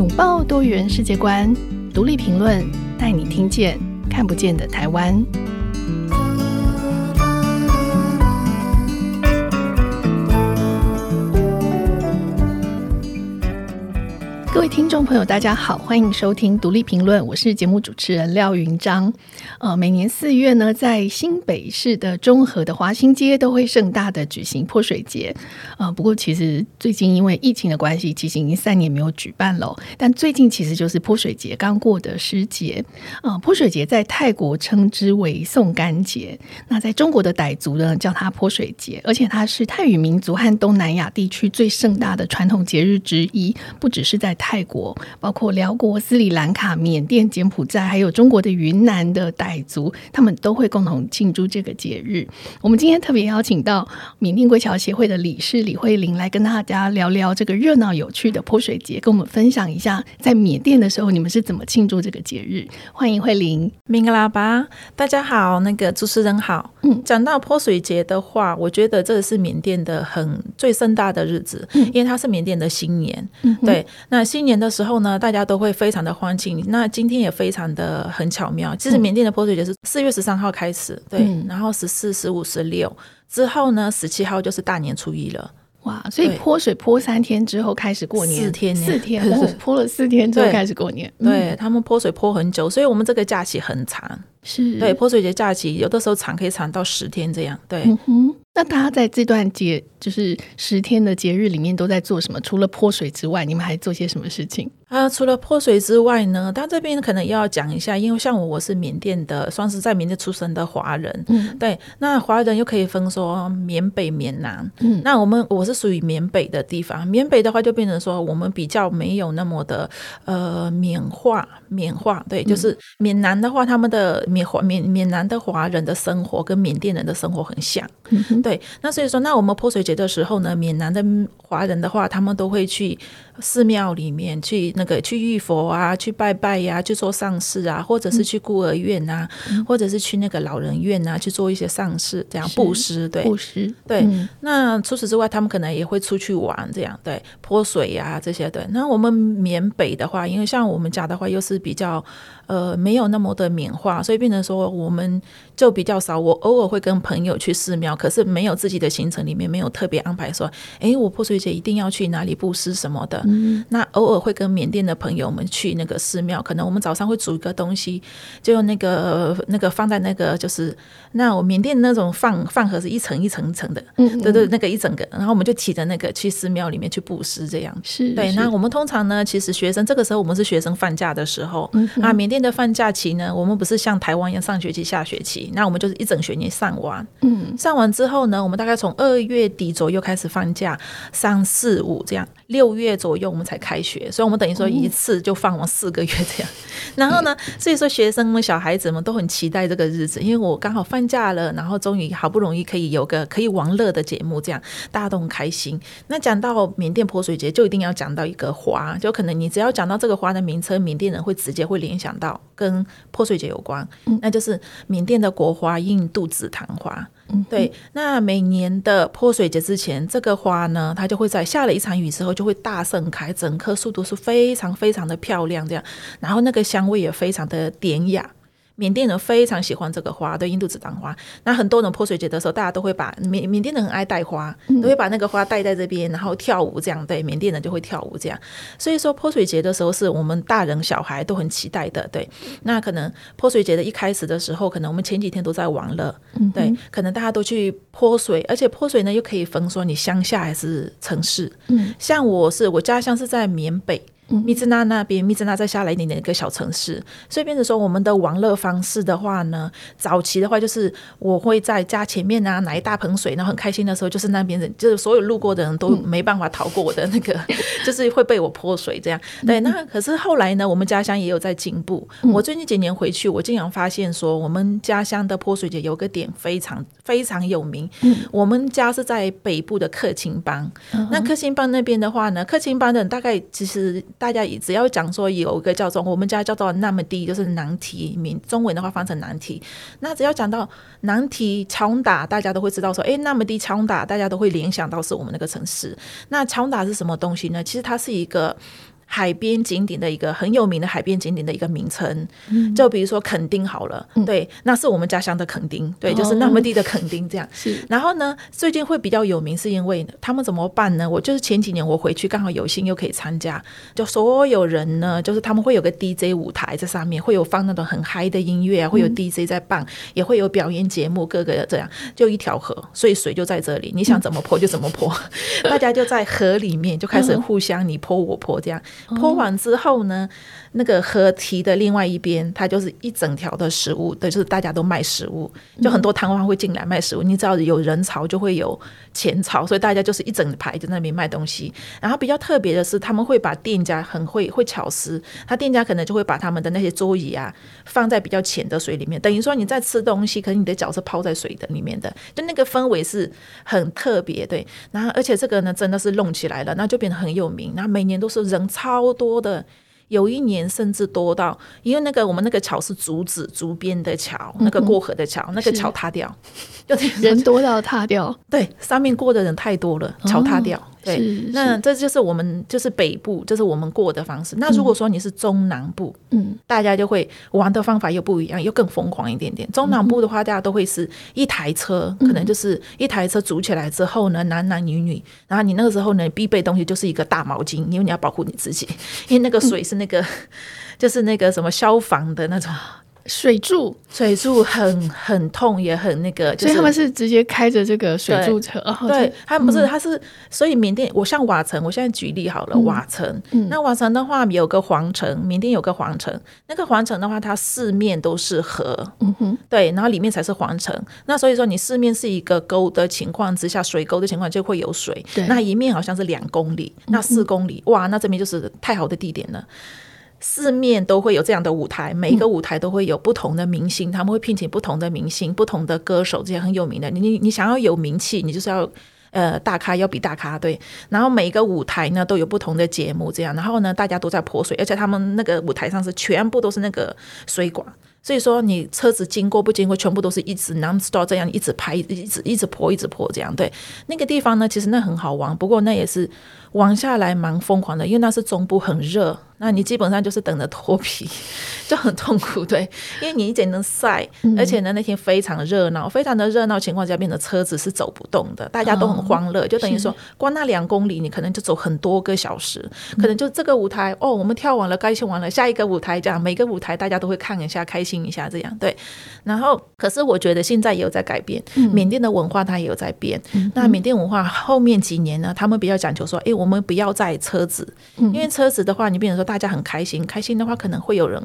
拥抱多元世界观，独立评论，带你听见看不见的台湾。各位听众朋友，大家好，欢迎收听独立评论，我是节目主持人廖云章。呃，每年四月呢，在新北市的中和的华新街都会盛大的举行泼水节。呃，不过其实最近因为疫情的关系，其实已经三年没有举办了。但最近其实就是泼水节刚过的时节。呃，泼水节在泰国称之为送干节，那在中国的傣族呢叫它泼水节，而且它是泰语民族和东南亚地区最盛大的传统节日之一，不只是在泰国，包括辽国、斯里兰卡、缅甸、柬埔寨，还有中国的云南的傣族，他们都会共同庆祝这个节日。我们今天特别邀请到缅甸归侨协会的理事李慧玲来跟大家聊聊这个热闹有趣的泼水节，跟我们分享一下在缅甸的时候你们是怎么庆祝这个节日。欢迎慧玲，明个拉巴，大家好，那个主持人好。嗯，讲到泼水节的话，我觉得这是缅甸的很最盛大的日子，嗯、因为它是缅甸的新年。嗯，对，那。新年的时候呢，大家都会非常的欢庆。那今天也非常的很巧妙，其实缅甸的泼水节是四月十三号开始，对，嗯、然后十四、十五、十六之后呢，十七号就是大年初一了。哇，所以泼水泼三天之后开始过年，四天，四天，泼了四天之后开始过年。对，对他们泼水泼很久，所以我们这个假期很长。是对泼水节假期，有的时候长可以长到十天这样。对。嗯那大家在这段节，就是十天的节日里面都在做什么？除了泼水之外，你们还做些什么事情？啊，除了泼水之外呢，他这边可能要讲一下，因为像我，我是缅甸的，算是在缅甸出生的华人。嗯，对。那华人又可以分说缅北、缅南。嗯，那我们我是属于缅北的地方。缅北的话，就变成说我们比较没有那么的呃缅化，缅化。对，就是缅南的话，他们的缅华缅缅南的华人的生活跟缅甸人的生活很像。嗯，对。那所以说，那我们泼水节的时候呢，缅南的华人的话，他们都会去寺庙里面去。那个去浴佛啊，去拜拜呀、啊，去做丧事啊，或者是去孤儿院啊，嗯、或者是去那个老人院啊，去做一些丧事，这样布施，对，布施，对。嗯、那除此之外，他们可能也会出去玩，这样对，泼水呀、啊、这些，对。那我们缅北的话，因为像我们家的话，又是比较呃没有那么的缅化，所以变成说我们就比较少。我偶尔会跟朋友去寺庙，可是没有自己的行程里面没有特别安排说，哎，我泼水节一定要去哪里布施什么的。嗯、那偶尔会跟缅甸的朋友们去那个寺庙，可能我们早上会煮一个东西，就用那个那个放在那个就是那我缅甸那种饭饭盒是一层一层一层的，嗯，嗯，对对，那个一整个，然后我们就提着那个去寺庙里面去布施，这样是对。那我们通常呢，其实学生这个时候我们是学生放假的时候，啊，缅甸的放假期呢，我们不是像台湾一样上学期下学期，那我们就是一整学年上完，嗯，上完之后呢，我们大概从二月底左右开始放假，三四五这样。六月左右我们才开学，所以我们等于说一次就放了四个月这样。然后呢，所以说学生们、小孩子们都很期待这个日子，因为我刚好放假了，然后终于好不容易可以有个可以玩乐的节目，这样大家都很开心。那讲到缅甸泼水节，就一定要讲到一个花，就可能你只要讲到这个花的名称，缅甸人会直接会联想到跟泼水节有关，那就是缅甸的国花印度紫檀花。对，那每年的泼水节之前，这个花呢，它就会在下了一场雨之后，就会大盛开，整棵树都是非常非常的漂亮，这样，然后那个香味也非常的典雅。缅甸人非常喜欢这个花，对，印度紫檀花。那很多人泼水节的时候，大家都会把缅缅甸人很爱带花，都会把那个花带在这边，然后跳舞这样。对，缅甸人就会跳舞这样。所以说泼水节的时候，是我们大人小孩都很期待的。对，那可能泼水节的一开始的时候，可能我们前几天都在玩乐，对，可能大家都去泼水，而且泼水呢又可以分说你乡下还是城市。嗯，像我是我家乡是在缅北。密支那那边，密支那再下来一点点一个小城市，所以变成说我们的玩乐方式的话呢，早期的话就是我会在家前面啊拿一大盆水，然后很开心的时候，就是那边人就是所有路过的人都没办法逃过我的那个，就是会被我泼水这样。对，那可是后来呢，我们家乡也有在进步。我最近几年回去，我经常发现说，我们家乡的泼水节有个点非常非常有名。我们家是在北部的克钦邦，那克钦邦那边的话呢，克钦邦的人大概其实。大家只要讲说有一个叫做我们家叫做那么低，就是难题，名中文的话翻成难题。那只要讲到难题强打，大家都会知道说，哎，那么低强打，大家都会联想到是我们那个城市。那强打是什么东西呢？其实它是一个海边景点的一个很有名的海边景点的一个名称。嗯、就比如说垦丁好了，嗯、对，那是我们家乡的垦丁，对，就是那么地的垦丁这样。是、哦。然后呢，最近会比较有名，是因为他们怎么办呢？我就是前几年我回去刚好有幸又可以参加，就所有人呢，就是他们会有个 DJ 舞台在上面，会有放那种很嗨的音乐啊，会有 DJ 在办，嗯、也会有表演节目，各个这样，就一条河，所以水就在这里，你想怎么泼就怎么泼，大家就在河里面就开始互相你泼我泼这样，泼完之后呢，那个河堤的另外一边，它就是一整条的食物，对，就是大家都卖食物，就很多摊贩会进来卖食物，你知道有人潮就会有钱潮，所以大家就是一整排在那边卖东西。然后比较特别的是，他们会把店家很会会巧思，他店家可能就会把他们的那些桌椅啊放在比较浅的水里面，等于说你在吃东西，可是你的脚是泡在水的里面的，就那个氛围是很特别，对。然后而且这个呢，真的是弄起来了，那就变得很有名，然后每年都是人超多的。有一年甚至多到，因为那个我们那个桥是竹子竹编的桥，那个过河的桥，那个桥塌掉，就人多到塌掉。对，上面过的人太多了，桥塌掉。对，那这就是我们就是北部，就是我们过的方式。那如果说你是中南部，嗯，大家就会玩的方法又不一样，又更疯狂一点点。中南部的话，大家都会是一台车，可能就是一台车组起来之后呢，男男女女，然后你那个时候呢，必备东西就是一个大毛巾，因为你要保护你自己，因为那个水是。那个 就是那个什么消防的那种。水柱，水柱很很痛，也很那个，所以他们是直接开着这个水柱车。对，他们不是，他是，所以缅甸，我像瓦城，我现在举例好了，瓦城，那瓦城的话有个皇城，缅甸有个皇城，那个皇城的话，它四面都是河，嗯哼，对，然后里面才是皇城。那所以说，你四面是一个沟的情况之下，水沟的情况就会有水。对，那一面好像是两公里，那四公里，哇，那这边就是太好的地点了。四面都会有这样的舞台，每一个舞台都会有不同的明星，他们会聘请不同的明星、不同的歌手，这些很有名的。你你你想要有名气，你就是要呃大咖，要比大咖对。然后每一个舞台呢都有不同的节目，这样。然后呢，大家都在泼水，而且他们那个舞台上是全部都是那个水管，所以说你车子经过不经过，全部都是一直 non stop 这样一直拍，一直一直泼，一直泼这样。对，那个地方呢，其实那很好玩，不过那也是玩下来蛮疯狂的，因为那是中部很热。那你基本上就是等着脱皮，就很痛苦，对，因为你一整天晒，而且呢那天非常热闹，非常的热闹情况下，变得车子是走不动的，大家都很欢乐，就等于说，光那两公里你可能就走很多个小时，可能就这个舞台哦，我们跳完了，该去完了，下一个舞台这样，每个舞台大家都会看一下，开心一下这样，对。然后，可是我觉得现在也有在改变，缅甸的文化它也有在变。那缅甸文化后面几年呢，他们比较讲求说，哎，我们不要再车子，因为车子的话，你变成说。大家很开心，开心的话可能会有人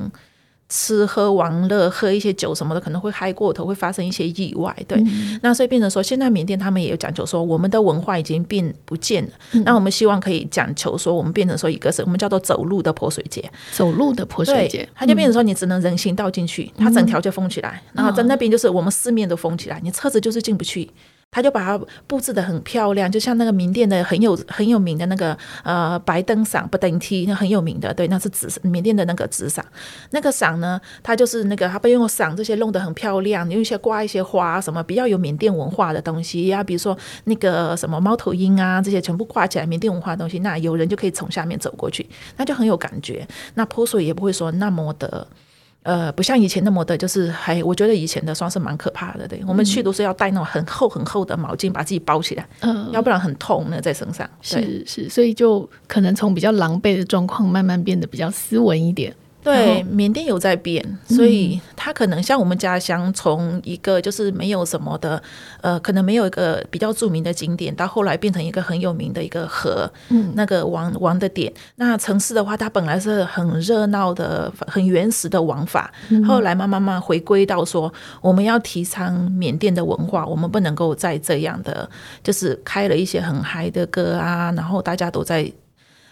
吃喝玩乐，喝一些酒什么的，可能会嗨过头，会发生一些意外。对，嗯、那所以变成说，现在缅甸他们也有讲求说，我们的文化已经变不见了。嗯、那我们希望可以讲求说，我们变成说一个是我们叫做走路的泼水节，走路的泼水节，它就变成说你只能人行道进去，它整条就封起来，嗯、然后在那边就是我们四面都封起来，你车子就是进不去。他就把它布置得很漂亮，就像那个缅甸的很有很有名的那个呃白灯伞不登梯，那很有名的，对，那是纸缅甸的那个纸伞。那个伞呢，它就是那个它被用伞这些弄得很漂亮，用一些挂一些花什么比较有缅甸文化的东西呀，比如说那个什么猫头鹰啊这些全部挂起来缅甸文化的东西，那有人就可以从下面走过去，那就很有感觉。那泼水也不会说那么的。呃，不像以前那么的，就是还我觉得以前的算是蛮可怕的。对，我们去都是要带那种很厚很厚的毛巾把自己包起来，嗯，要不然很痛呢在身上。是是，所以就可能从比较狼狈的状况慢慢变得比较斯文一点。对，缅甸有在变，所以它可能像我们家乡，从一个就是没有什么的，呃，可能没有一个比较著名的景点，到后来变成一个很有名的一个河，嗯，那个玩玩的点。那城市的话，它本来是很热闹的、很原始的玩法，后来慢慢慢回归到说，我们要提倡缅甸的文化，我们不能够再这样的，就是开了一些很嗨的歌啊，然后大家都在。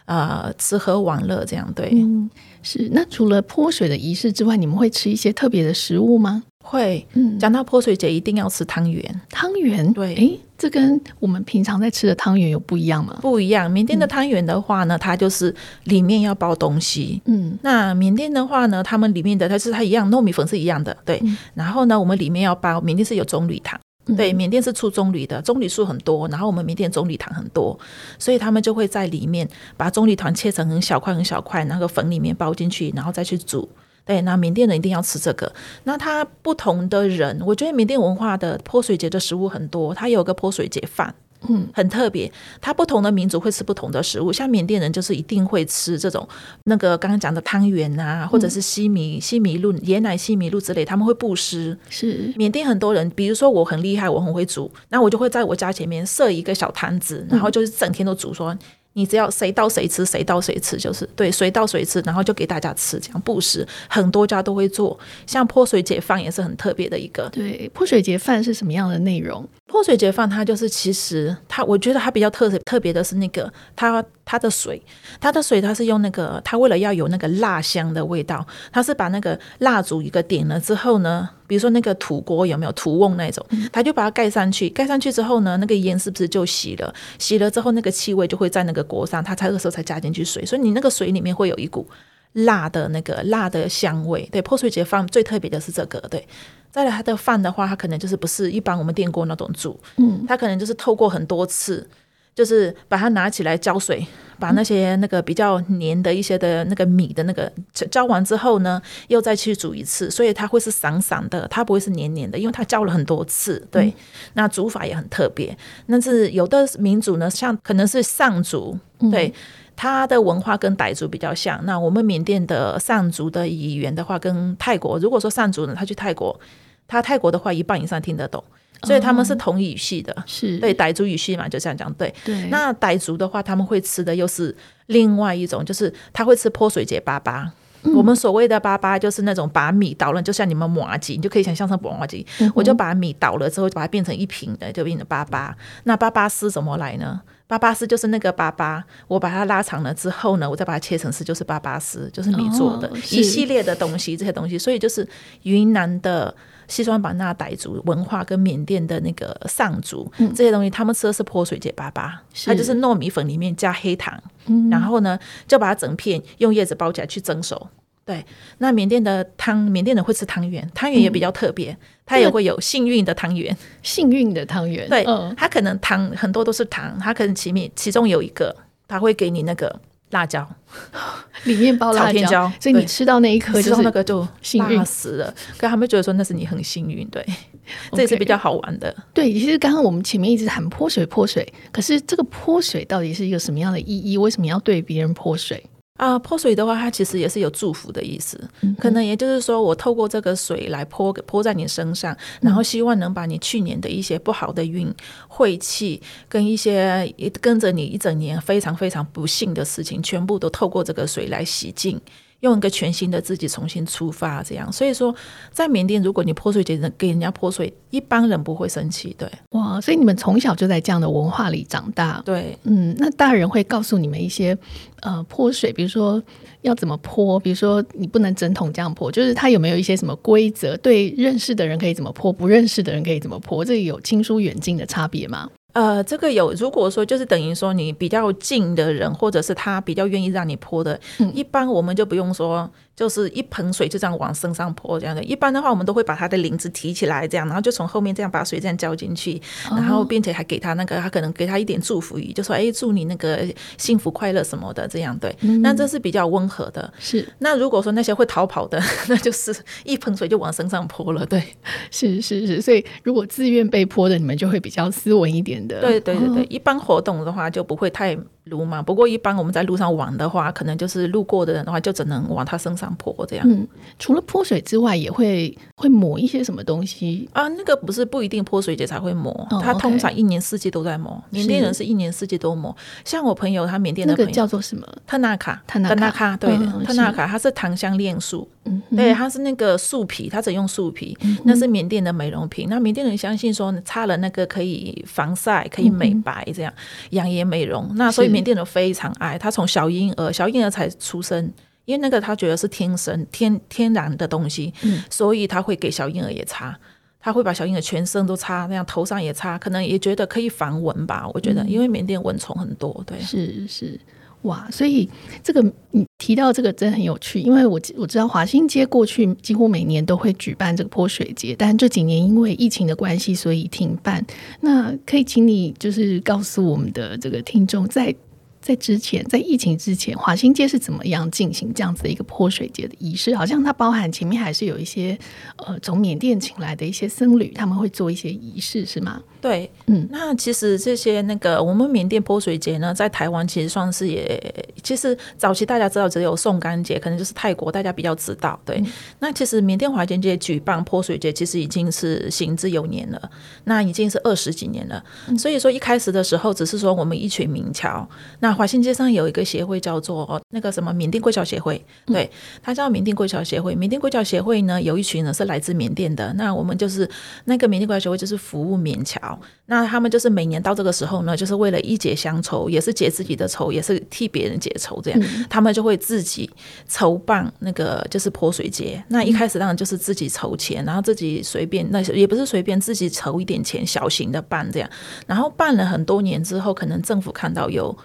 啊、呃，吃喝玩乐这样对，嗯，是。那除了泼水的仪式之外，你们会吃一些特别的食物吗？会，嗯，讲到泼水节，一定要吃汤圆。汤圆，对，诶，这跟我们平常在吃的汤圆有不一样吗？不一样。缅甸的汤圆的话呢，嗯、它就是里面要包东西。嗯，那缅甸的话呢，他们里面的它是它一样，糯米粉是一样的，对。嗯、然后呢，我们里面要包，缅甸是有棕榈糖。对，缅甸是出棕榈的，棕榈树很多，然后我们缅甸棕榈糖很多，所以他们就会在里面把棕榈糖切成很小块很小块，那个粉里面包进去，然后再去煮。对，那缅甸人一定要吃这个。那他不同的人，我觉得缅甸文化的泼水节的食物很多，他有个泼水节饭。嗯，很特别。它不同的民族会吃不同的食物，像缅甸人就是一定会吃这种那个刚刚讲的汤圆啊，或者是西米、西米露、椰奶西米露之类，他们会布施。是缅甸很多人，比如说我很厉害，我很会煮，那我就会在我家前面设一个小摊子，然后就是整天都煮说。你只要谁到谁吃，谁到谁吃，就是对，谁到谁吃，然后就给大家吃，这样布施，很多家都会做。像泼水节饭也是很特别的一个。对，泼水节饭是什么样的内容？泼水节饭它就是，其实它，我觉得它比较特特别的是那个它它的水，它的水它是用那个，它为了要有那个蜡香的味道，它是把那个蜡烛一个点了之后呢。比如说那个土锅有没有土瓮那种，他就把它盖上去，盖上去之后呢，那个烟是不是就熄了？熄了之后，那个气味就会在那个锅上，他才这个时候才加进去水，所以你那个水里面会有一股辣的那个辣的香味。对，破碎节饭最特别的是这个。对，再来它的饭的话，它可能就是不是一般我们电锅那种煮，嗯，它可能就是透过很多次。就是把它拿起来浇水，把那些那个比较黏的一些的那个米的那个浇完之后呢，又再去煮一次，所以它会是散散的，它不会是黏黏的，因为它浇了很多次。对，嗯、那煮法也很特别。那是有的民族呢，像可能是上族，对，它的文化跟傣族比较像。那我们缅甸的上族的语言的话，跟泰国，如果说上族呢，他去泰国，他泰国的话一半以上听得懂。所以他们是同语系的，哦、是对傣族语系嘛，就这样讲。对，对。那傣族的话，他们会吃的又是另外一种，就是他会吃泼水节粑粑。嗯、我们所谓的粑粑，就是那种把米捣了，就像你们麻吉，你就可以想象成麻吉。嗯、我就把米捣了之后，就把它变成一瓶的，就变成粑粑。那粑粑丝怎么来呢？粑粑丝就是那个粑粑，我把它拉长了之后呢，我再把它切成丝，就是粑粑丝，就是米做的、哦、一系列的东西，这些东西。所以就是云南的。西双版纳傣族文化跟缅甸的那个藏族、嗯、这些东西，他们吃的是泼水节粑粑，它就是糯米粉里面加黑糖，嗯、然后呢就把它整片用叶子包起来去蒸熟。对，那缅甸的汤，缅甸人会吃汤圆，汤圆也比较特别，嗯、它也会有幸运的汤圆，幸运的汤圆。对，嗯、它可能糖很多都是糖，它可能其面其中有一个，它会给你那个。辣椒 里面包辣椒，所以你吃到那一颗，吃到那个就幸运死了。可他们觉得说那是你很幸运，对. 这也是比较好玩的。对，其实刚刚我们前面一直喊泼水泼水，可是这个泼水到底是一个什么样的意义？为什么要对别人泼水？啊，泼水的话，它其实也是有祝福的意思。嗯、可能也就是说，我透过这个水来泼泼在你身上，然后希望能把你去年的一些不好的运、晦气，跟一些跟着你一整年非常非常不幸的事情，全部都透过这个水来洗净。用一个全新的自己重新出发，这样。所以说，在缅甸，如果你泼水节给人家泼水，一般人不会生气，对。哇，所以你们从小就在这样的文化里长大，对。嗯，那大人会告诉你们一些呃泼水，比如说要怎么泼，比如说你不能整桶这样泼，就是他有没有一些什么规则？对，认识的人可以怎么泼，不认识的人可以怎么泼？这有亲疏远近的差别吗？呃，这个有，如果说就是等于说你比较近的人，或者是他比较愿意让你泼的，嗯、一般我们就不用说。就是一盆水就这样往身上泼，这样的。一般的话，我们都会把它的领子提起来，这样，然后就从后面这样把水这样浇进去，然后并且还给他那个，他可能给他一点祝福语，就说：“哎，祝你那个幸福快乐什么的。”这样对。那这是比较温和的。是。那如果说那些会逃跑的，那就是一盆水就往身上泼了。对。是是是，所以如果自愿被泼的，你们就会比较斯文一点的。对对对对，一般活动的话就不会太。路嘛，不过一般我们在路上玩的话，可能就是路过的人的话，就只能往他身上泼这样。嗯，除了泼水之外，也会会抹一些什么东西啊？那个不是不一定泼水节才会抹，哦、他通常一年四季都在抹。缅甸人是一年四季都抹。像我朋友，他缅甸的朋友那个叫做什么？特纳卡，特纳卡，对，特纳卡，它是糖香炼树。嗯哼，对，它是那个树皮，它只用树皮，嗯、那是缅甸的美容品。那缅甸人相信说，擦了那个可以防晒，可以美白，这样养颜美容。那所以缅甸人非常爱，他从小婴儿小婴儿才出生，因为那个他觉得是天生天天然的东西，嗯、所以他会给小婴儿也擦，他会把小婴儿全身都擦，那样头上也擦，可能也觉得可以防蚊吧。我觉得，嗯、因为缅甸蚊虫很多，对，是是。哇，所以这个你提到这个真的很有趣，因为我我知道华新街过去几乎每年都会举办这个泼水节，但这几年因为疫情的关系，所以停办。那可以请你就是告诉我们的这个听众，在。在之前，在疫情之前，华新街是怎么样进行这样子的一个泼水节的仪式？好像它包含前面还是有一些呃，从缅甸请来的一些僧侣，他们会做一些仪式，是吗？对，嗯，那其实这些那个我们缅甸泼水节呢，在台湾其实算是也，其实早期大家知道只有送干节，可能就是泰国大家比较知道。对，嗯、那其实缅甸华新街举办泼水节，其实已经是行之有年了，那已经是二十几年了。嗯、所以说一开始的时候，只是说我们一群民侨，那华新街上有一个协会叫做那个什么缅甸贵侨协会，对，它叫缅甸贵侨协会。缅甸贵侨协会呢，有一群人是来自缅甸的，那我们就是那个缅甸贵侨协会，就是服务缅侨。那他们就是每年到这个时候呢，就是为了一解乡愁，也是解自己的愁，也是替别人解愁，这样、嗯、他们就会自己筹办那个就是泼水节。那一开始当然就是自己筹钱，然后自己随便，那也不是随便自己筹一点钱，小型的办这样。然后办了很多年之后，可能政府看到有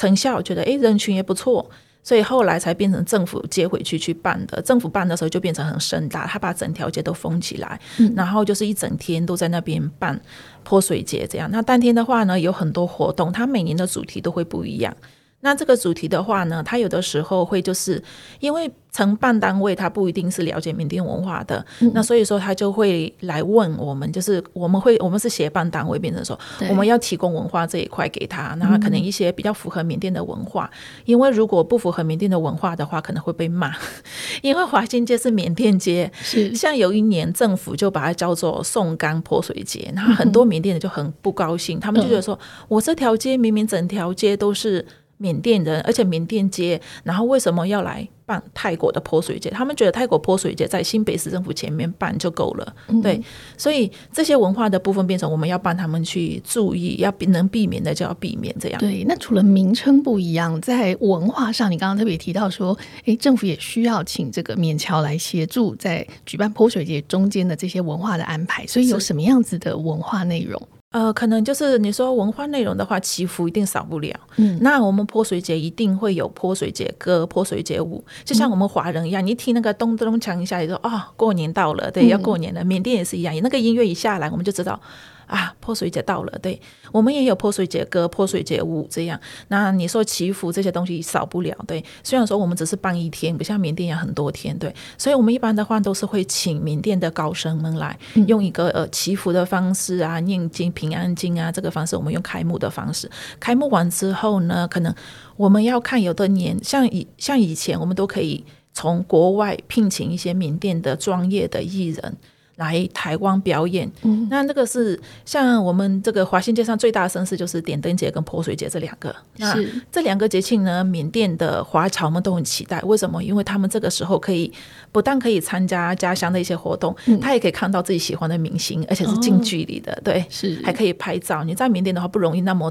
成效，觉得诶人群也不错。所以后来才变成政府接回去去办的。政府办的时候就变成很盛大，他把整条街都封起来，嗯、然后就是一整天都在那边办泼水节这样。那当天的话呢，有很多活动，它每年的主题都会不一样。那这个主题的话呢，它有的时候会就是因为承办单位他不一定是了解缅甸文化的，嗯、那所以说他就会来问我们，就是我们会我们是协办单位，变成说我们要提供文化这一块给他，那可能一些比较符合缅甸的文化，嗯、因为如果不符合缅甸的文化的话，可能会被骂，因为华新街是缅甸街，是像有一年政府就把它叫做宋干泼水节，然后很多缅甸人就很不高兴，嗯、他们就觉得说我这条街明明整条街都是。缅甸人，而且缅甸街，然后为什么要来办泰国的泼水节？他们觉得泰国泼水节在新北市政府前面办就够了，嗯、对，所以这些文化的部分变成我们要帮他们去注意，要能避免的就要避免这样。对，那除了名称不一样，在文化上，你刚刚特别提到说，诶，政府也需要请这个缅侨来协助在举办泼水节中间的这些文化的安排，所以有什么样子的文化内容？呃，可能就是你说文化内容的话，祈福一定少不了。嗯，那我们泼水节一定会有泼水节歌、泼水节舞，就像我们华人一样，你一听那个咚咚锵一下，你说啊、哦，过年到了，对，要过年了。缅甸也是一样，那个音乐一下来，我们就知道。啊，泼水节到了，对，我们也有泼水节歌、泼水节舞这样。那你说祈福这些东西少不了，对。虽然说我们只是办一天，不像缅甸一样很多天，对。所以我们一般的话都是会请缅甸的高僧们来，用一个呃祈福的方式啊，念经平安经啊，这个方式我们用开幕的方式。开幕完之后呢，可能我们要看有的年，像以像以前我们都可以从国外聘请一些缅甸的专业的艺人。来台湾表演，嗯、那那个是像我们这个华新街上最大的盛事，就是点灯节跟泼水节这两个。那这两个节庆呢，缅甸的华侨们都很期待。为什么？因为他们这个时候可以不但可以参加家乡的一些活动，嗯、他也可以看到自己喜欢的明星，而且是近距离的，哦、对，是还可以拍照。你在缅甸的话不容易那么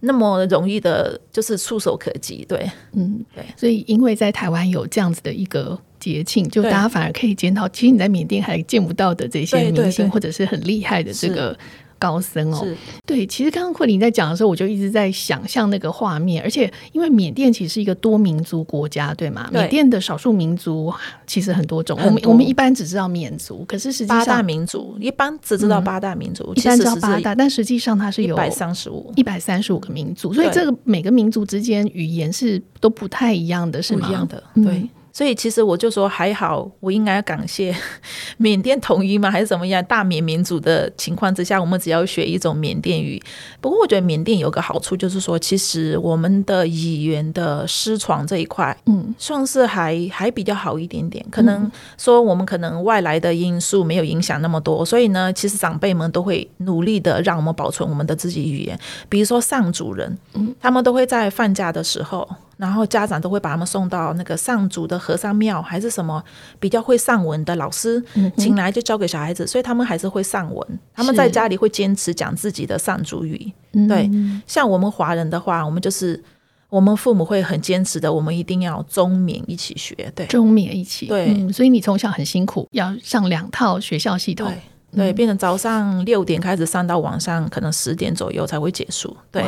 那么容易的，就是触手可及，对，嗯，对。所以因为在台湾有这样子的一个。节庆就大家反而可以见到，其实你在缅甸还见不到的这些明星或者是很厉害的这个高僧哦。对，其实刚刚慧玲在讲的时候，我就一直在想象那个画面。而且因为缅甸其实是一个多民族国家，对吗？缅甸的少数民族其实很多种。我们我们一般只知道缅族，可是实际上八大民族一般只知道八大民族，一般知道八大，但实际上它是有一百三十五一百三十五个民族，所以这个每个民族之间语言是都不太一样的，是吗？不一样的，对。所以其实我就说还好，我应该要感谢 缅甸统一吗？还是怎么样？大缅民族的情况之下，我们只要学一种缅甸语。不过我觉得缅甸有个好处，就是说其实我们的语言的失传这一块，嗯，算是还还比较好一点点。可能说我们可能外来的因素没有影响那么多，所以呢，其实长辈们都会努力的让我们保存我们的自己语言。比如说上主人，嗯，他们都会在放假的时候。然后家长都会把他们送到那个上主的和尚庙，还是什么比较会上文的老师，请来就教给小孩子，所以他们还是会上文。他们在家里会坚持讲自己的上主语。对，像我们华人的话，我们就是我们父母会很坚持的，我们一定要中缅一起学。对，中缅一起。对、嗯，所以你从小很辛苦，要上两套学校系统。对，对，变成早上六点开始上到晚上可能十点左右才会结束。对。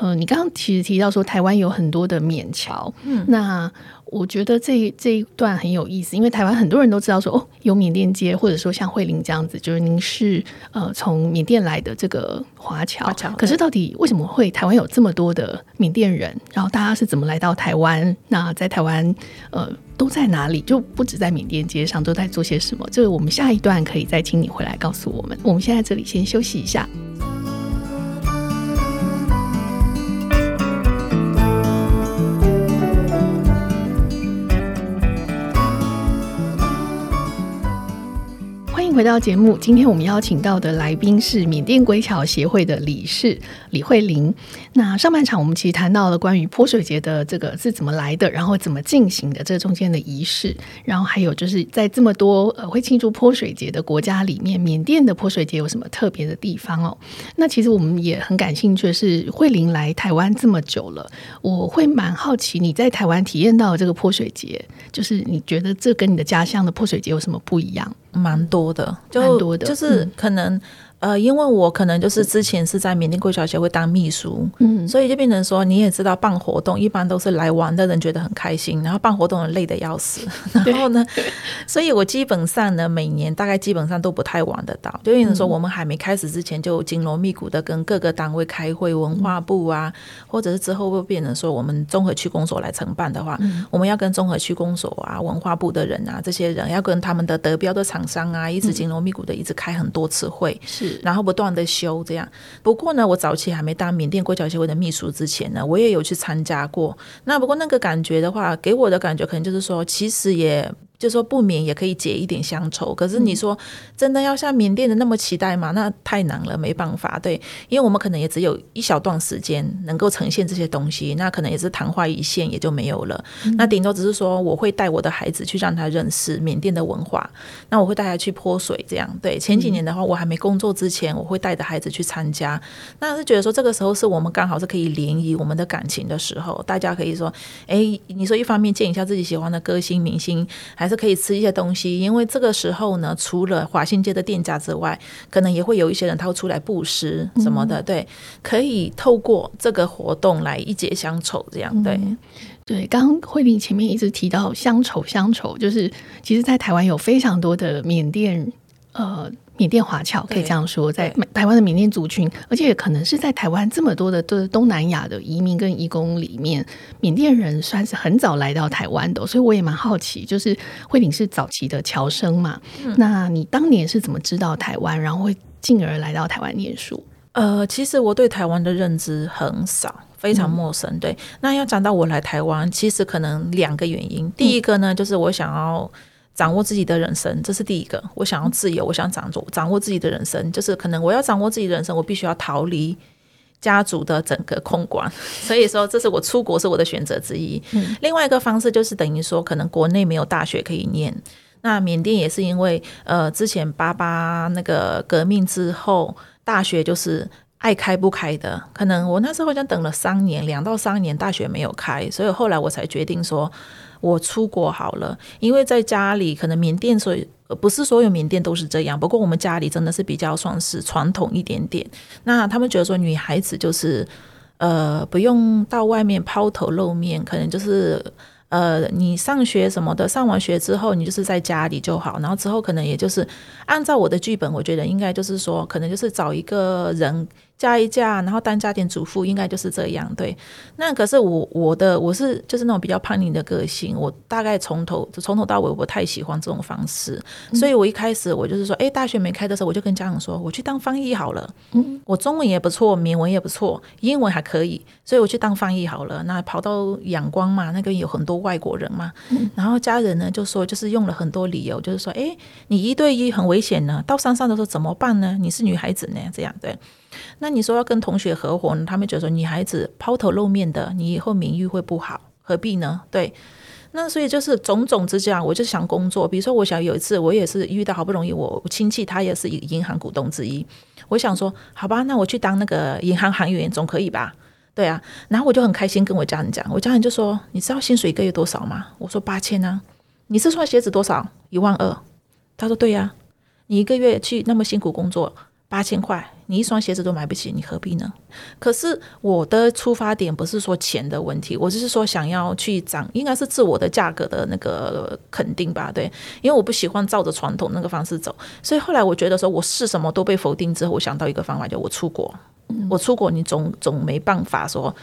呃，你刚刚其实提到说台湾有很多的缅侨，嗯，那我觉得这这一段很有意思，因为台湾很多人都知道说哦，有缅甸街，或者说像慧玲这样子，就是您是呃从缅甸来的这个华侨，华侨。可是到底为什么会台湾有这么多的缅甸人？然后大家是怎么来到台湾？那在台湾呃都在哪里？就不止在缅甸街上都在做些什么？这个我们下一段可以再请你回来告诉我们。我们现在这里先休息一下。回到节目，今天我们邀请到的来宾是缅甸归侨协会的理事李慧玲。那上半场我们其实谈到了关于泼水节的这个是怎么来的，然后怎么进行的这中间的仪式，然后还有就是在这么多呃会庆祝泼水节的国家里面，缅甸的泼水节有什么特别的地方哦？那其实我们也很感兴趣的是，慧玲来台湾这么久了，我会蛮好奇你在台湾体验到的这个泼水节，就是你觉得这跟你的家乡的泼水节有什么不一样？蛮多的，就蛮多的，就是可能。嗯呃，因为我可能就是之前是在缅甸归侨协会当秘书，嗯，所以就变成说，你也知道办活动一般都是来玩的人觉得很开心，然后办活动人累得要死，然后呢，所以我基本上呢，每年大概基本上都不太玩得到，就变成说我们还没开始之前就紧锣密鼓的跟各个单位开会，文化部啊，或者是之后会变成说我们综合区公所来承办的话，我们要跟综合区公所啊、文化部的人啊这些人要跟他们的得标的厂商啊，一直紧锣密鼓的一直开很多次会，是。然后不断的修这样，不过呢，我早期还没当缅甸国侨协会的秘书之前呢，我也有去参加过。那不过那个感觉的话，给我的感觉可能就是说，其实也。就说不免也可以解一点乡愁，可是你说真的要像缅甸的那么期待吗？那太难了，没办法。对，因为我们可能也只有一小段时间能够呈现这些东西，那可能也是昙花一现，也就没有了。嗯、那顶多只是说我会带我的孩子去让他认识缅甸的文化，那我会带他去泼水，这样。对，前几年的话，我还没工作之前，我会带着孩子去参加。那是觉得说这个时候是我们刚好是可以联谊我们的感情的时候，大家可以说，哎，你说一方面见一下自己喜欢的歌星明星，还还是可以吃一些东西，因为这个时候呢，除了华新街的店家之外，可能也会有一些人他会出来布施什么的，嗯、对，可以透过这个活动来一解乡愁，这样对、嗯、对。刚刚慧玲前面一直提到乡愁，乡愁就是其实，在台湾有非常多的缅甸呃。缅甸华侨可以这样说，在台湾的缅甸族群，而且也可能是在台湾这么多的都东南亚的移民跟移工里面，缅甸人算是很早来到台湾的，所以我也蛮好奇，就是慧玲是早期的侨生嘛？嗯、那你当年是怎么知道台湾，然后会进而来到台湾念书？呃，其实我对台湾的认知很少，非常陌生。嗯、对，那要讲到我来台湾，其实可能两个原因，第一个呢，就是我想要。掌握自己的人生，这是第一个。我想要自由，我想掌握掌握自己的人生，就是可能我要掌握自己的人生，我必须要逃离家族的整个控管。所以说，这是我出国是我的选择之一。嗯、另外一个方式就是等于说，可能国内没有大学可以念。那缅甸也是因为呃，之前八八那个革命之后，大学就是爱开不开的。可能我那时候好像等了三年，两到三年大学没有开，所以后来我才决定说。我出国好了，因为在家里可能缅甸所以不是所有缅甸都是这样，不过我们家里真的是比较算是传统一点点。那他们觉得说女孩子就是呃不用到外面抛头露面，可能就是呃你上学什么的，上完学之后你就是在家里就好，然后之后可能也就是按照我的剧本，我觉得应该就是说可能就是找一个人。嫁一嫁，然后当家庭主妇，应该就是这样。对，那可是我我的我是就是那种比较叛逆的个性，我大概从头从头到尾我不太喜欢这种方式，嗯、所以我一开始我就是说，哎，大学没开的时候，我就跟家长说，我去当翻译好了。嗯，我中文也不错，缅文也不错，英文还可以，所以我去当翻译好了。那跑到仰光嘛，那边有很多外国人嘛，嗯、然后家人呢就说，就是用了很多理由，就是说，哎，你一对一很危险呢，到山上的时候怎么办呢？你是女孩子呢，这样对。那你说要跟同学合伙呢？他们觉得说女孩子抛头露面的，你以后名誉会不好，何必呢？对，那所以就是种种之下，我就想工作。比如说，我想有一次，我也是遇到好不容易，我亲戚他也是一银行股东之一，我想说，好吧，那我去当那个银行行员总可以吧？对啊，然后我就很开心跟我家人讲，我家人就说，你知道薪水一个月多少吗？我说八千啊。你是穿鞋子多少？一万二。他说对呀，你一个月去那么辛苦工作，八千块。你一双鞋子都买不起，你何必呢？可是我的出发点不是说钱的问题，我就是说想要去涨，应该是自我的价格的那个肯定吧？对，因为我不喜欢照着传统那个方式走，所以后来我觉得说我是什么都被否定之后，我想到一个方法，就我出国。我出国，你总总没办法说。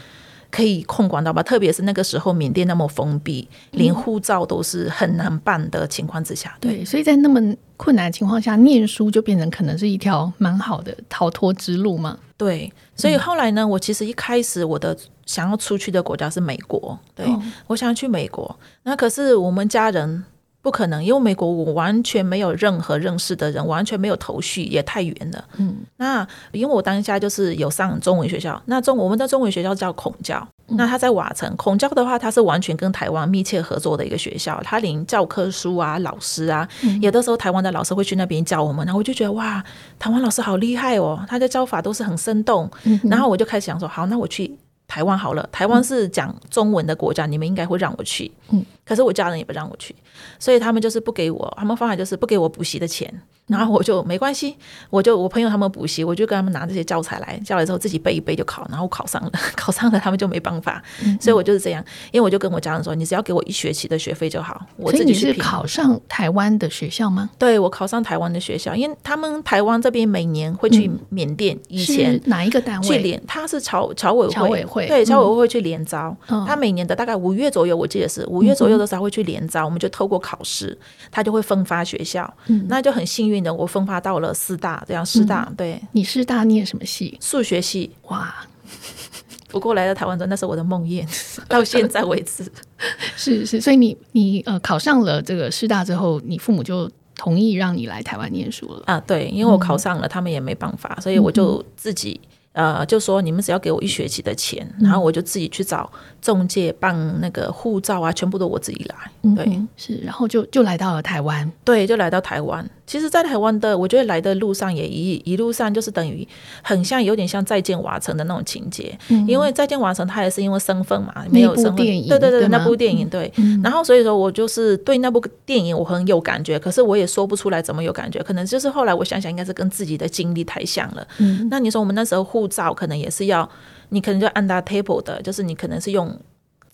可以控管到吧？特别是那个时候，缅甸那么封闭，连护照都是很难办的情况之下，嗯、对，对，所以在那么困难的情况下，念书就变成可能是一条蛮好的逃脱之路嘛。对，所以后来呢，我其实一开始我的想要出去的国家是美国，对、哦、我想要去美国，那可是我们家人。不可能，因为美国我完全没有任何认识的人，完全没有头绪，也太远了。嗯，那因为我当下就是有上中文学校，那中我们的中文学校叫孔教，嗯、那他在瓦城。孔教的话，他是完全跟台湾密切合作的一个学校，他连教科书啊、老师啊，嗯、有的时候台湾的老师会去那边教我们，然后我就觉得哇，台湾老师好厉害哦，他的教法都是很生动。嗯、然后我就开始想说，好，那我去台湾好了，台湾是讲中文的国家，嗯、你们应该会让我去。嗯。可是我家人也不让我去，所以他们就是不给我，他们方法就是不给我补习的钱，然后我就没关系，我就我朋友他们补习，我就跟他们拿这些教材来，教了之后自己背一背就考，然后考上了，考上了他们就没办法，嗯、所以我就是这样，因为我就跟我家人说，你只要给我一学期的学费就好，我自己是考上台湾的学校吗？对，我考上台湾的学校，因为他们台湾这边每年会去缅甸，以前哪一个单位？去联，他是侨侨委会，侨委会对，侨委会会去联招，嗯、他每年的大概五月左右，我记得是五月左右。的时候会去联招，我们就透过考试，他就会分发学校，嗯、那就很幸运的，我分发到了师大，这样师大、嗯、对。你师大念什么系？数学系。哇！不过来到台湾之后，那是我的梦魇，到现在为止。是是，所以你你呃考上了这个师大之后，你父母就同意让你来台湾念书了啊？对，因为我考上了，嗯、他们也没办法，所以我就自己。呃，就说你们只要给我一学期的钱，然后我就自己去找中介办那个护照啊，全部都我自己来。对，嗯、是，然后就就来到了台湾。对，就来到台湾。其实，在台湾的，我觉得来的路上也一一路上就是等于很像，有点像再见瓦城的那种情节。嗯、因为再见瓦城，他也是因为身份嘛，没有身份。对对对，那部电影对。嗯、然后所以说我就是对那部电影我很有感觉，可是我也说不出来怎么有感觉，可能就是后来我想想，应该是跟自己的经历太像了。嗯、那你说我们那时候护照可能也是要，你可能就 under table 的，就是你可能是用。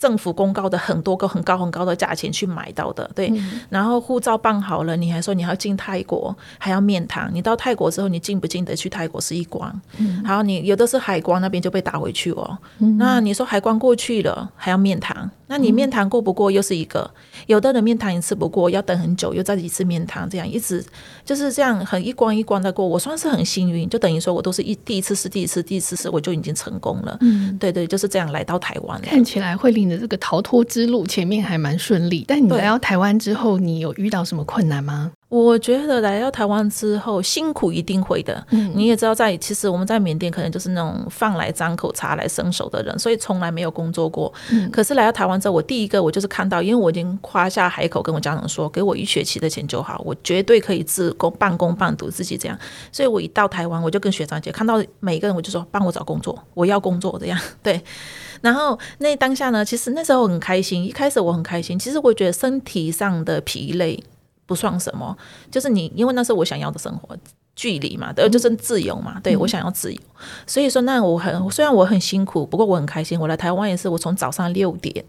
政府公告的很多个很高很高的价钱去买到的，对。嗯、然后护照办好了，你还说你要进泰国，还要面谈。你到泰国之后，你进不进得去泰国是一关。嗯。然后你有的是海关那边就被打回去哦。嗯。那你说海关过去了，还要面谈。那你面谈过不过又是一个。嗯、有的人面谈一次不过，要等很久，又再一次面谈，这样一直就是这样很一关一关的过。我算是很幸运，就等于说我都是一第一次是第一次，第一次是我就已经成功了。嗯。对对，就是这样来到台湾。看起来会令。这个逃脱之路前面还蛮顺利，但你来到台湾之后，你有遇到什么困难吗？我觉得来到台湾之后，辛苦一定会的。嗯，你也知道在，在其实我们在缅甸可能就是那种饭来张口、茶来伸手的人，所以从来没有工作过。嗯，可是来到台湾之后，我第一个我就是看到，因为我已经夸下海口跟我家长说，给我一学期的钱就好，我绝对可以自工半工半读自己这样。所以我一到台湾，我就跟学长姐看到每个人，我就说帮我找工作，我要工作这样。对，然后那当下呢，其实那时候很开心，一开始我很开心。其实我觉得身体上的疲累。不算什么，就是你，因为那是我想要的生活，距离嘛，对，就是自由嘛，对，我想要自由，所以说那我很，虽然我很辛苦，不过我很开心。我来台湾也是，我从早上六点。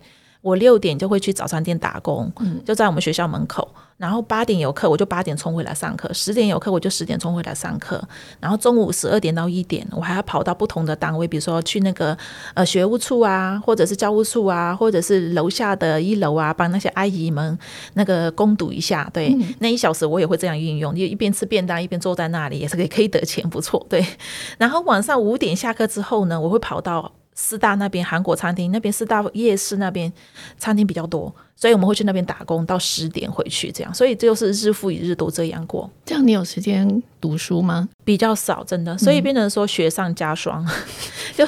我六点就会去早餐店打工，就在我们学校门口。然后八点有课，我就八点冲回来上课；十点有课，我就十点冲回来上课。然后中午十二点到一点，我还要跑到不同的单位，比如说去那个呃学务处啊，或者是教务处啊，或者是楼下的一楼啊，帮那些阿姨们那个攻读一下。对，那一小时我也会这样运用，就一边吃便当一边坐在那里，也是可以可以得钱，不错。对，然后晚上五点下课之后呢，我会跑到。师大那边韩国餐厅，那边四大夜市那边餐厅比较多，所以我们会去那边打工到十点回去，这样，所以这就是日复一日都这样过。这样你有时间读书吗？比较少，真的，所以变成说雪上加霜。嗯、就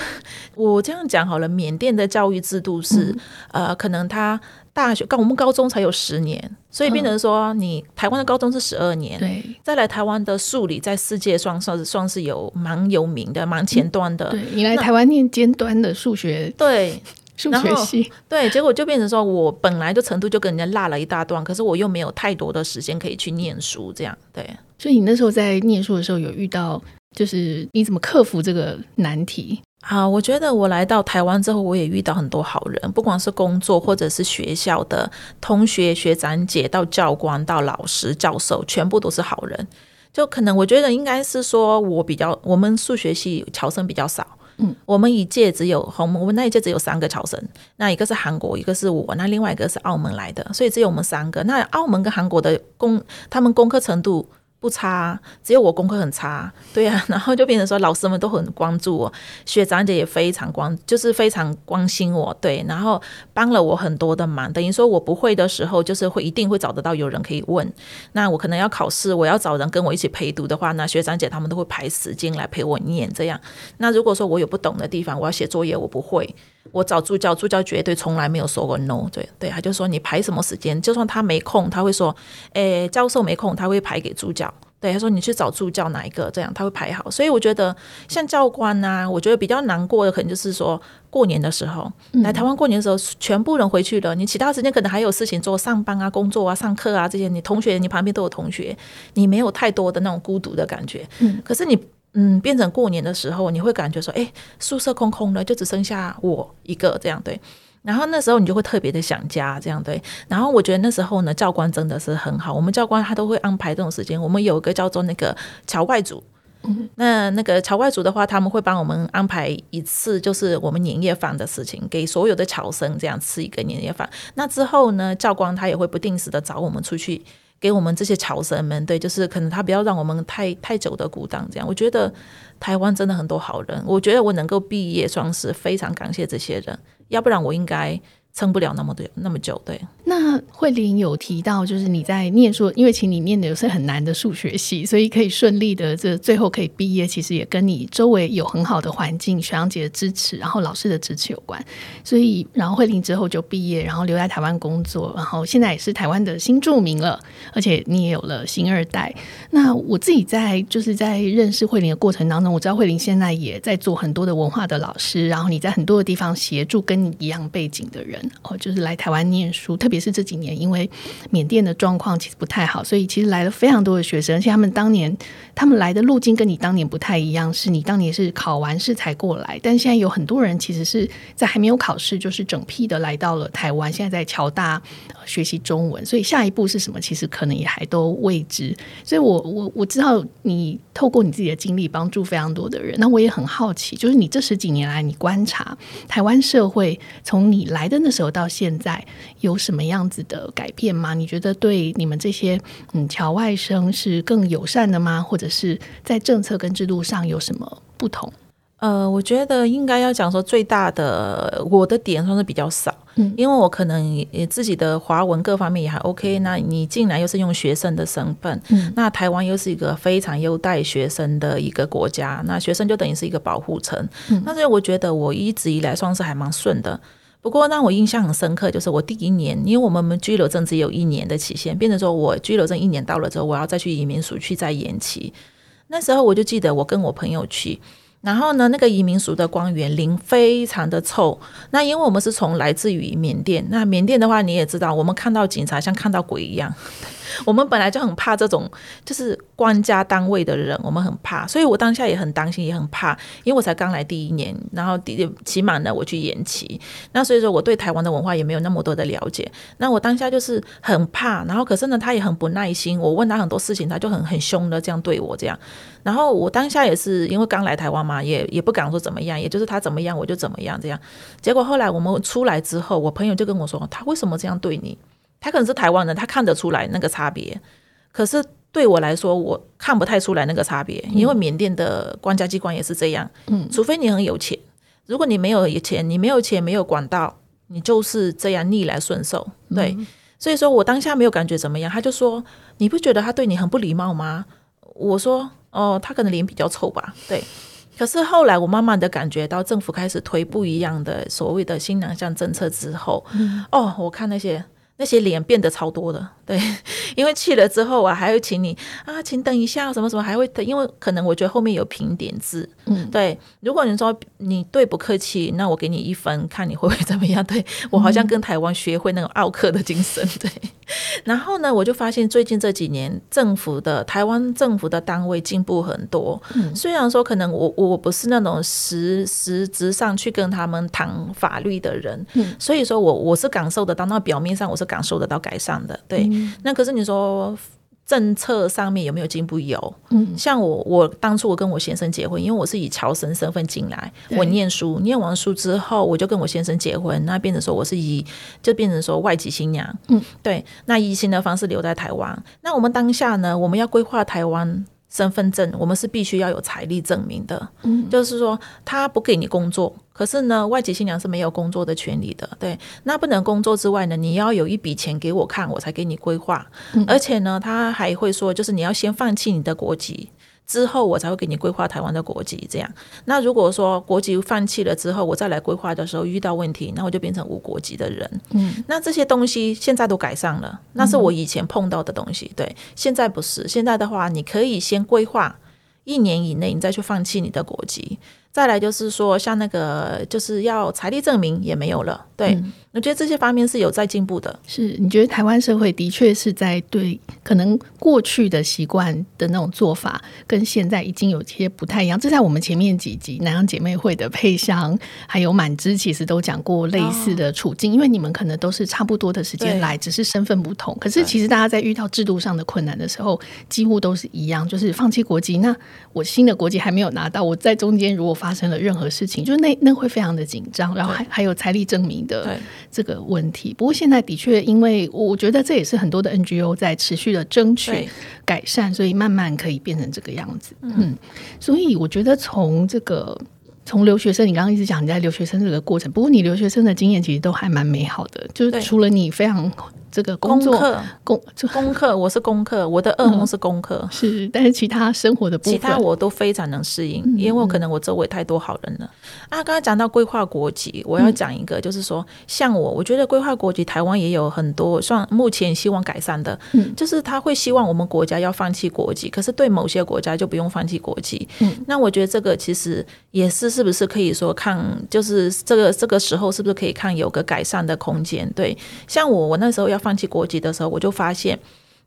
我这样讲好了，缅甸的教育制度是，嗯、呃，可能他。大学高，我们高中才有十年，所以变成说你台湾的高中是十二年。对，再来台湾的数理在世界上算是算是有蛮有名的，蛮前端的。对，你来台湾念尖端的数学，对，数学系，对，结果就变成说我本来就程度就跟人家落了一大段，可是我又没有太多的时间可以去念书，这样对。所以你那时候在念书的时候有遇到就是你怎么克服这个难题？啊，我觉得我来到台湾之后，我也遇到很多好人，不管是工作或者是学校的同学、学长姐，到教官、到老师、教授，全部都是好人。就可能我觉得应该是说我比较，我们数学系侨生比较少。嗯，我们一届只有我们我们那一届只有三个侨生，那一个是韩国，一个是我，那另外一个是澳门来的，所以只有我们三个。那澳门跟韩国的功，他们功课程度。不差，只有我功课很差，对、啊，然后就变成说老师们都很关注我，学长姐也非常关，就是非常关心我，对，然后帮了我很多的忙，等于说我不会的时候，就是会一定会找得到有人可以问。那我可能要考试，我要找人跟我一起陪读的话，那学长姐他们都会排时间来陪我念这样。那如果说我有不懂的地方，我要写作业，我不会，我找助教，助教绝对从来没有说过 no，对对，他就说你排什么时间，就算他没空，他会说，诶，教授没空，他会排给助教。对，他说你去找助教哪一个，这样他会排好。所以我觉得像教官呐、啊，我觉得比较难过的可能就是说过年的时候来台湾过年的时候，全部人回去了，你其他时间可能还有事情做，上班啊、工作啊、上课啊这些，你同学你旁边都有同学，你没有太多的那种孤独的感觉。嗯，可是你嗯变成过年的时候，你会感觉说，哎，宿舍空空的，就只剩下我一个这样对。然后那时候你就会特别的想家，这样对。然后我觉得那时候呢，教官真的是很好。我们教官他都会安排这种时间。我们有一个叫做那个侨外组，嗯，那那个侨外组的话，他们会帮我们安排一次，就是我们年夜饭的事情，给所有的侨生这样吃一个年夜饭。那之后呢，教官他也会不定时的找我们出去，给我们这些潮生们，对，就是可能他不要让我们太太久的孤单这样。我觉得台湾真的很多好人，我觉得我能够毕业，算是非常感谢这些人。要不然我应该撑不了那么多那么久，对。那慧玲有提到，就是你在念书，因为请你念的有是很难的数学系，所以可以顺利的这最后可以毕业，其实也跟你周围有很好的环境、学长姐的支持，然后老师的支持有关。所以，然后慧玲之后就毕业，然后留在台湾工作，然后现在也是台湾的新著名了，而且你也有了新二代。那我自己在就是在认识慧玲的过程当中，我知道慧玲现在也在做很多的文化的老师，然后你在很多的地方协助跟你一样背景的人哦，就是来台湾念书，特别是是这几年，因为缅甸的状况其实不太好，所以其实来了非常多的学生，而且他们当年他们来的路径跟你当年不太一样，是你当年是考完试才过来，但现在有很多人其实是在还没有考试，就是整批的来到了台湾，现在在侨大学习中文，所以下一步是什么，其实可能也还都未知。所以我我我知道你透过你自己的经历帮助非常多的人，那我也很好奇，就是你这十几年来你观察台湾社会，从你来的那时候到现在有什么样子的改变吗？你觉得对你们这些嗯侨外生是更友善的吗？或者是在政策跟制度上有什么不同？呃，我觉得应该要讲说最大的我的点算是比较少，嗯，因为我可能也自己的华文各方面也还 OK。那你进来又是用学生的身份，嗯，那台湾又是一个非常优待学生的一个国家，那学生就等于是一个保护层，嗯，那所以我觉得我一直以来算是还蛮顺的。不过让我印象很深刻，就是我第一年，因为我们居留证只有一年的期限，变成说我居留证一年到了之后，我要再去移民署去再延期。那时候我就记得我跟我朋友去。然后呢，那个移民署的官员脸非常的臭。那因为我们是从来自于缅甸，那缅甸的话你也知道，我们看到警察像看到鬼一样。我们本来就很怕这种，就是官家单位的人，我们很怕。所以我当下也很担心，也很怕，因为我才刚来第一年，然后第起码呢我去延期。那所以说我对台湾的文化也没有那么多的了解。那我当下就是很怕，然后可是呢他也很不耐心。我问他很多事情，他就很很凶的这样对我这样。然后我当下也是因为刚来台湾嘛，也也不敢说怎么样，也就是他怎么样我就怎么样这样。结果后来我们出来之后，我朋友就跟我说，他为什么这样对你？他可能是台湾人，他看得出来那个差别。可是对我来说，我看不太出来那个差别，因为缅甸的官家机关也是这样。嗯，除非你很有钱，如果你没有钱，你没有钱没有管道，你就是这样逆来顺受。对，所以说我当下没有感觉怎么样。他就说，你不觉得他对你很不礼貌吗？我说。哦，他可能脸比较臭吧，对。可是后来我慢慢的感觉到政府开始推不一样的所谓的新南向政策之后，嗯、哦，我看那些。那些脸变得超多的，对，因为去了之后啊，还会请你啊，请等一下，什么什么还会等，因为可能我觉得后面有评点字，嗯，对，如果你说你对不客气，那我给你一分，看你会不会怎么样？对，我好像跟台湾学会那种奥客的精神，对，然后呢，我就发现最近这几年政府的台湾政府的单位进步很多。嗯，虽然说可能我我不是那种实实质上去跟他们谈法律的人，嗯，所以说我我是感受得到，那表面上我是感受得到改善的。对，嗯，那可是你说。政策上面有没有进步？有，嗯，像我，我当初我跟我先生结婚，因为我是以侨生身份进来，我念书，念完书之后，我就跟我先生结婚，那变成说我是以，就变成说外籍新娘，嗯，对，那移新的方式留在台湾，那我们当下呢，我们要规划台湾。身份证，我们是必须要有财力证明的，嗯，就是说他不给你工作，可是呢，外籍新娘是没有工作的权利的，对，那不能工作之外呢，你要有一笔钱给我看，我才给你规划，嗯，而且呢，他还会说，就是你要先放弃你的国籍。之后我才会给你规划台湾的国籍，这样。那如果说国籍放弃了之后，我再来规划的时候遇到问题，那我就变成无国籍的人。嗯，那这些东西现在都改善了，那是我以前碰到的东西。对，现在不是。现在的话，你可以先规划一年以内，你再去放弃你的国籍。再来就是说，像那个就是要财力证明也没有了。对。嗯我觉得这些方面是有在进步的。是，你觉得台湾社会的确是在对可能过去的习惯的那种做法，跟现在已经有些不太一样。这在我们前面几集南洋姐妹会的配香还有满枝，其实都讲过类似的处境。哦、因为你们可能都是差不多的时间来，只是身份不同。可是其实大家在遇到制度上的困难的时候，几乎都是一样，就是放弃国籍。那我新的国籍还没有拿到，我在中间如果发生了任何事情，就是那那会非常的紧张。然后还还有财力证明的。这个问题，不过现在的确，因为我觉得这也是很多的 NGO 在持续的争取改善，所以慢慢可以变成这个样子。嗯，所以我觉得从这个从留学生，你刚刚一直讲你在留学生这个过程，不过你留学生的经验其实都还蛮美好的，就是除了你非常。这个工作功课，功课，我是功课，我的噩梦是功课，嗯，是，但是其他生活的部分，其他我都非常能适应，嗯，因为我可能我周围太多好人了。啊，刚才讲到规划国籍，我要讲一个，就是说，像我，我觉得规划国籍，台湾也有很多，算目前希望改善的，嗯，就是他会希望我们国家要放弃国籍，可是对某些国家就不用放弃国籍，嗯，那我觉得这个其实也是是不是可以说看，就是这个这个时候是不是可以看有个改善的空间？对，像我，我那时候要。放弃国籍的时候，我就发现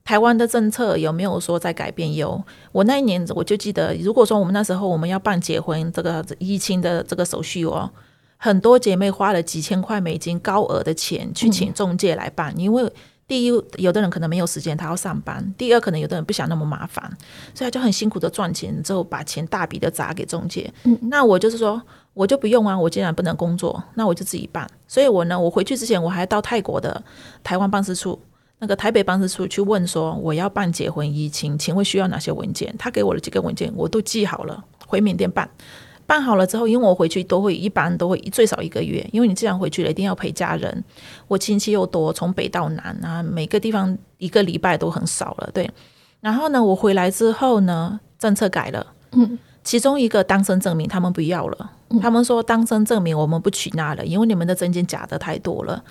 台湾的政策有没有说在改变？有，我那一年我就记得，如果说我们那时候我们要办结婚这个移情的这个手续哦，很多姐妹花了几千块美金高额的钱去请中介来办，因为第一，有的人可能没有时间，他要上班；第二，可能有的人不想那么麻烦，所以他就很辛苦的赚钱，之后把钱大笔的砸给中介。那我就是说。我就不用啊！我既然不能工作，那我就自己办。所以我呢，我回去之前我还到泰国的台湾办事处，那个台北办事处去问说，我要办结婚移亲，请问需要哪些文件？他给我的几个文件我都记好了，回缅甸办。办好了之后，因为我回去都会一般都会最少一个月，因为你既然回去了，一定要陪家人。我亲戚又多，从北到南啊，每个地方一个礼拜都很少了。对，然后呢，我回来之后呢，政策改了，嗯。其中一个单身证明他们不要了，他们说单身证明我们不取纳了，因为你们的证件假的太多了，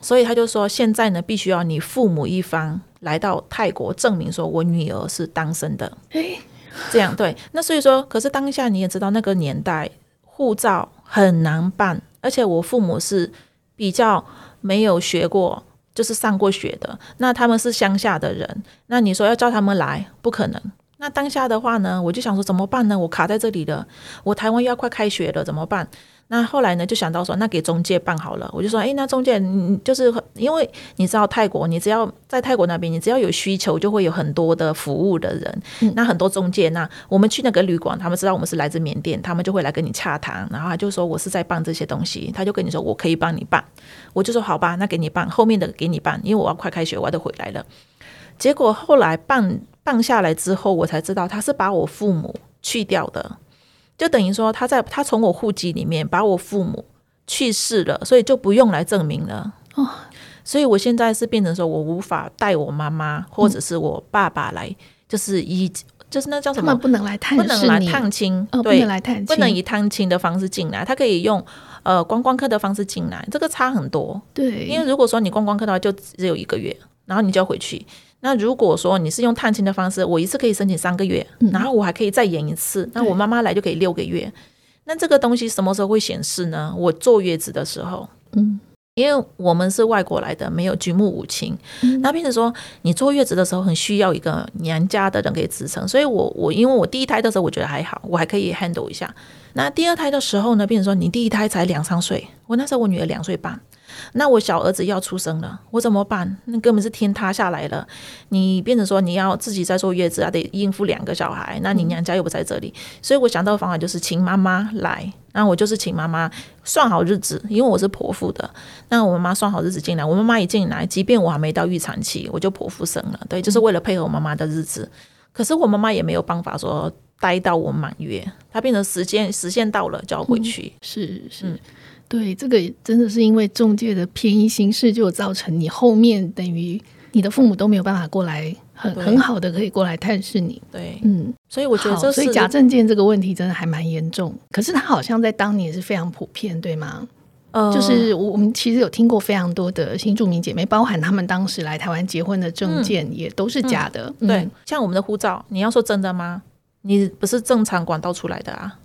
所以他就说现在呢，必须要你父母一方来到泰国证明说我女儿是单身的，这样对。那所以说，可是当下你也知道那个年代护照很难办，而且我父母是比较没有学过，就是上过学的，那他们是乡下的人，那你说要叫他们来，不可能。那当下的话呢，我就想说怎么办呢？我卡在这里了，我台湾又要快开学了，怎么办？那后来呢，就想到说，那给中介办好了。我就说，诶，那中介，你，就是因为你知道泰国，你只要在泰国那边，你只要有需求，就会有很多的服务的人。嗯、那很多中介，那我们去那个旅馆，他们知道我们是来自缅甸，他们就会来跟你洽谈，然后他就说我是在办这些东西，他就跟你说我可以帮你办。我就说好吧，那给你办，后面的给你办，因为我要快开学，我要得回来了。结果后来办。放下来之后，我才知道他是把我父母去掉的，就等于说他在他从我户籍里面把我父母去世了，所以就不用来证明了。哦，所以我现在是变成说我无法带我妈妈或者是我爸爸来，就是以就是那叫什么不能来探，不能来探亲，哦，不能来探亲，不能以探亲的方式进来，他可以用呃观光客的方式进来，这个差很多。对，因为如果说你观光客的话，就只有一个月，然后你就要回去。那如果说你是用探亲的方式，我一次可以申请三个月，嗯、然后我还可以再延一次，那我妈妈来就可以六个月。那这个东西什么时候会显示呢？我坐月子的时候，嗯，因为我们是外国来的，没有举目无亲。嗯、那变成说，你坐月子的时候很需要一个娘家的人可以支撑。所以我我因为我第一胎的时候我觉得还好，我还可以 handle 一下。那第二胎的时候呢，变成说你第一胎才两三岁，我那时候我女儿两岁半。那我小儿子要出生了，我怎么办？那根本是天塌下来了。你变成说你要自己在坐月子还，得应付两个小孩，那你娘家又不在这里，所以我想到的方法就是请妈妈来。那我就是请妈妈算好日子，因为我是剖腹的。那我妈妈算好日子进来，我妈妈一进来，即便我还没到预产期，我就剖腹生了。对，就是为了配合我妈妈的日子。可是我妈妈也没有办法说待到我满月，她变成时间时限到了就要回去。嗯、是是。嗯对，这个真的是因为中介的便宜行事，就造成你后面等于你的父母都没有办法过来很对很好的可以过来探视你。对，嗯，所以我觉得这，所以假证件这个问题真的还蛮严重。可是他好像在当年是非常普遍，对吗？呃，就是我们其实有听过非常多的新住民姐妹，包含他们当时来台湾结婚的证件也都是假的。嗯嗯、对，像我们的护照，你要说真的吗？你不是正常管道出来的啊。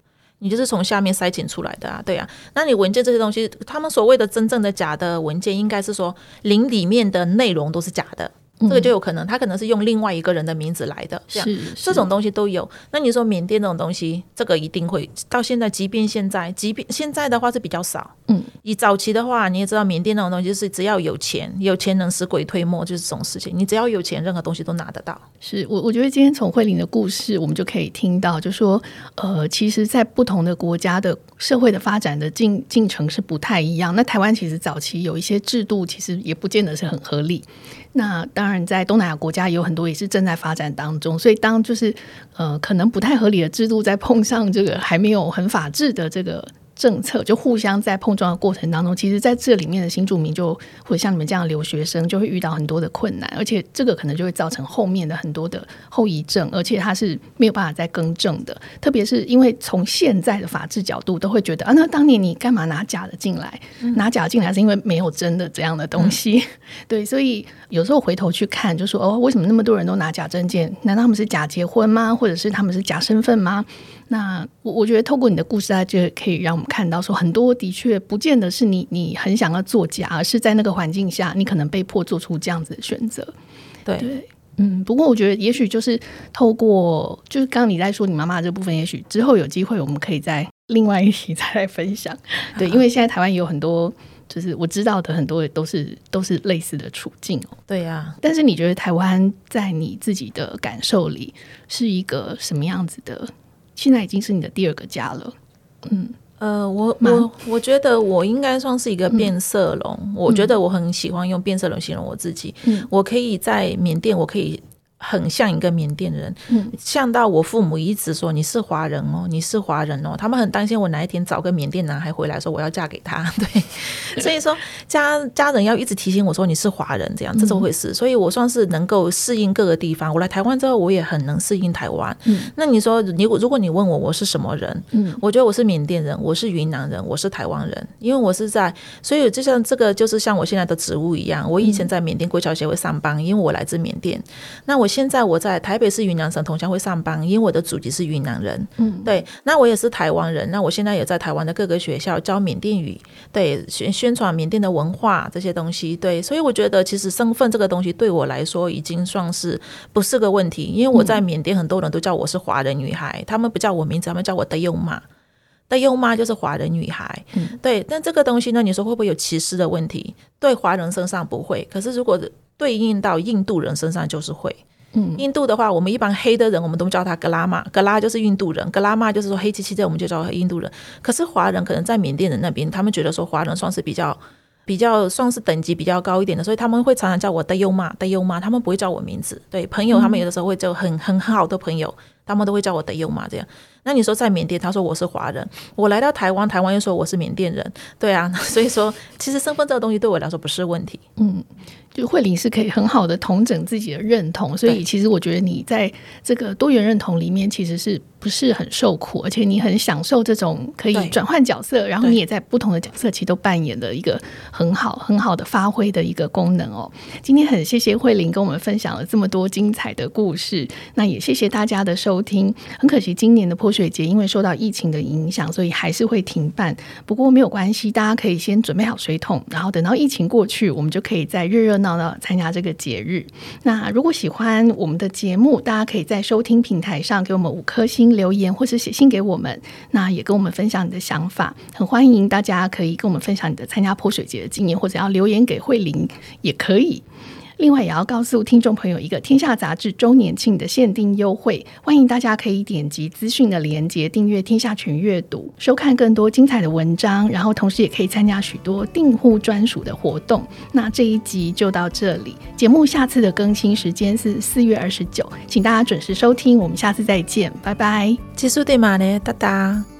你就是从下面筛检出来的啊，对啊，那你文件这些东西，他们所谓的真正的假的文件，应该是说零里面的内容都是假的。这个就有可能，他可能是用另外一个人的名字来的，这样这种东西都有。那你说缅甸这种东西，这个一定会到现在，即便现在，即便现在的话是比较少。嗯，以早期的话，你也知道缅甸那种东西是只要有钱，有钱能使鬼推磨，就是这种事情。你只要有钱，任何东西都拿得到。是我我觉得今天从慧玲的故事，我们就可以听到，就说呃，其实，在不同的国家的社会的发展的进进程是不太一样。那台湾其实早期有一些制度，其实也不见得是很合理。那当然，在东南亚国家也有很多也是正在发展当中，所以当就是呃，可能不太合理的制度在碰上这个还没有很法治的这个。政策就互相在碰撞的过程当中，其实在这里面的新住民就或者像你们这样的留学生，就会遇到很多的困难，而且这个可能就会造成后面的很多的后遗症，而且它是没有办法再更正的。特别是因为从现在的法治角度，都会觉得啊，那当年你干嘛拿假的进来？拿假进来是因为没有真的这样的东西，嗯、对，所以有时候回头去看，就说哦，为什么那么多人都拿假证件？难道他们是假结婚吗？或者是他们是假身份吗？那我我觉得透过你的故事，它就可以让我们看到，说很多的确不见得是你你很想要作假，而是在那个环境下，你可能被迫做出这样子的选择。对，对，嗯。不过我觉得，也许就是透过，就是刚刚你在说你妈妈这部分，也许之后有机会，我们可以再另外一期再来分享。对，因为现在台湾也有很多，就是我知道的很多都是都是类似的处境哦。对呀。但是你觉得台湾在你自己的感受里是一个什么样子的？现在已经是你的第二个家了，嗯，呃，我我我觉得我应该算是一个变色龙，嗯、我觉得我很喜欢用变色龙形容我自己，嗯，我可以在缅甸，我可以。很像一个缅甸人，嗯，像到我父母一直说你是华人哦，你是华人哦，他们很担心我哪一天找个缅甸男孩回来说我要嫁给他，对，所以说家家人要一直提醒我说你是华人，这样这怎么回事？所以我算是能够适应各个地方。我来台湾之后，我也很能适应台湾。嗯，那你说你如果你问我我是什么人？嗯，我觉得我是缅甸人，我是云南人，我是台湾人，因为我是在，所以就像这个就是像我现在的职务一样，我以前在缅甸国侨协会上班，因为我来自缅甸，那我。现在我在台北市云南省同乡会上班，因为我的祖籍是云南人。嗯，对，那我也是台湾人。那我现在也在台湾的各个学校教缅甸语，对，宣宣传缅甸的文化这些东西。对，所以我觉得其实身份这个东西对我来说已经算是不是个问题，因为我在缅甸很多人都叫我是华人女孩，嗯、他们不叫我名字，他们叫我的优妈，的优妈就是华人女孩。嗯，对，但这个东西呢，你说会不会有歧视的问题？对华人身上不会，可是如果对应到印度人身上就是会。嗯，印度的话，我们一般黑的人，我们都叫他格拉玛，格拉就是印度人，格拉玛就是说黑漆漆的，我们就叫印度人。可是华人可能在缅甸人那边，他们觉得说华人算是比较比较算是等级比较高一点的，所以他们会常常叫我的优妈的优妈，他们不会叫我名字。对，朋友他们有的时候会叫很很很好的朋友，他们都会叫我的优妈这样。那你说在缅甸，他说我是华人，我来到台湾，台湾又说我是缅甸人，对啊，所以说其实身份这个东西对我来说不是问题，嗯。就慧玲是可以很好的统整自己的认同，所以其实我觉得你在这个多元认同里面其实是不是很受苦，而且你很享受这种可以转换角色，然后你也在不同的角色其实都扮演了一个很好很好的发挥的一个功能哦。今天很谢谢慧玲跟我们分享了这么多精彩的故事，那也谢谢大家的收听。很可惜今年的破水节因为受到疫情的影响，所以还是会停办。不过没有关系，大家可以先准备好水桶，然后等到疫情过去，我们就可以再热热闹闹参加这个节日。那如果喜欢我们的节目，大家可以在收听平台上给我们五颗星留言，或是写信给我们，那也跟我们分享你的想法。很欢迎大家可以跟我们分享你的参加泼水节的经验，或者要留言给慧玲也可以。另外，也要告诉听众朋友一个《天下杂志》周年庆的限定优惠，欢迎大家可以点击资讯的连接订阅《天下全阅读》，收看更多精彩的文章，然后同时也可以参加许多订户专属的活动。那这一集就到这里，节目下次的更新时间是四月二十九，请大家准时收听，我们下次再见，拜拜。结束的嘛呢，哒哒。